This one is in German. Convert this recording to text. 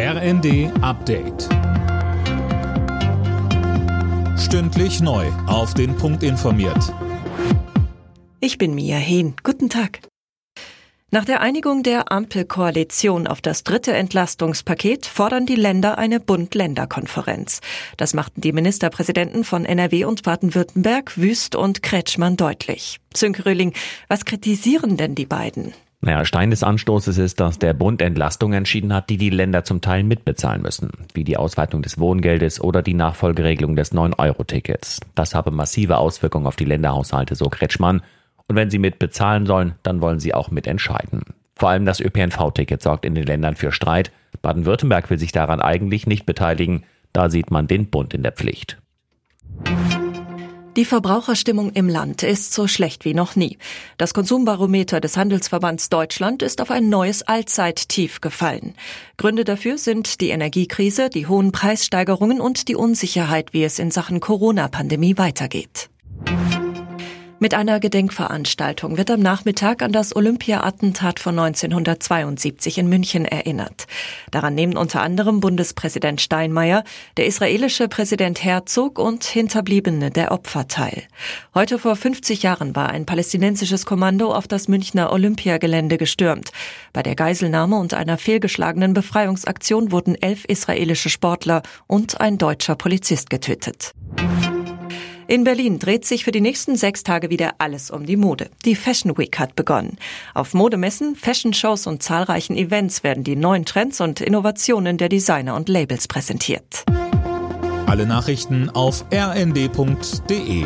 RND Update. Stündlich neu. Auf den Punkt informiert. Ich bin Mia Hehn. Guten Tag. Nach der Einigung der Ampelkoalition auf das dritte Entlastungspaket fordern die Länder eine Bund-Länder-Konferenz. Das machten die Ministerpräsidenten von NRW und Baden-Württemberg, Wüst und Kretschmann deutlich. Zünke Röhling, was kritisieren denn die beiden? Naja, Stein des Anstoßes ist, dass der Bund Entlastungen entschieden hat, die die Länder zum Teil mitbezahlen müssen, wie die Ausweitung des Wohngeldes oder die Nachfolgeregelung des 9-Euro-Tickets. Das habe massive Auswirkungen auf die Länderhaushalte, so Kretschmann. Und wenn sie mitbezahlen sollen, dann wollen sie auch mitentscheiden. Vor allem das ÖPNV-Ticket sorgt in den Ländern für Streit. Baden-Württemberg will sich daran eigentlich nicht beteiligen. Da sieht man den Bund in der Pflicht. Die Verbraucherstimmung im Land ist so schlecht wie noch nie. Das Konsumbarometer des Handelsverbands Deutschland ist auf ein neues Allzeittief gefallen. Gründe dafür sind die Energiekrise, die hohen Preissteigerungen und die Unsicherheit, wie es in Sachen Corona-Pandemie weitergeht. Mit einer Gedenkveranstaltung wird am Nachmittag an das Olympia-Attentat von 1972 in München erinnert. Daran nehmen unter anderem Bundespräsident Steinmeier, der israelische Präsident Herzog und Hinterbliebene der Opfer teil. Heute vor 50 Jahren war ein palästinensisches Kommando auf das Münchner Olympiagelände gestürmt. Bei der Geiselnahme und einer fehlgeschlagenen Befreiungsaktion wurden elf israelische Sportler und ein deutscher Polizist getötet. In Berlin dreht sich für die nächsten sechs Tage wieder alles um die Mode. Die Fashion Week hat begonnen. Auf Modemessen, Fashion-Shows und zahlreichen Events werden die neuen Trends und Innovationen der Designer und Labels präsentiert. Alle Nachrichten auf rnd.de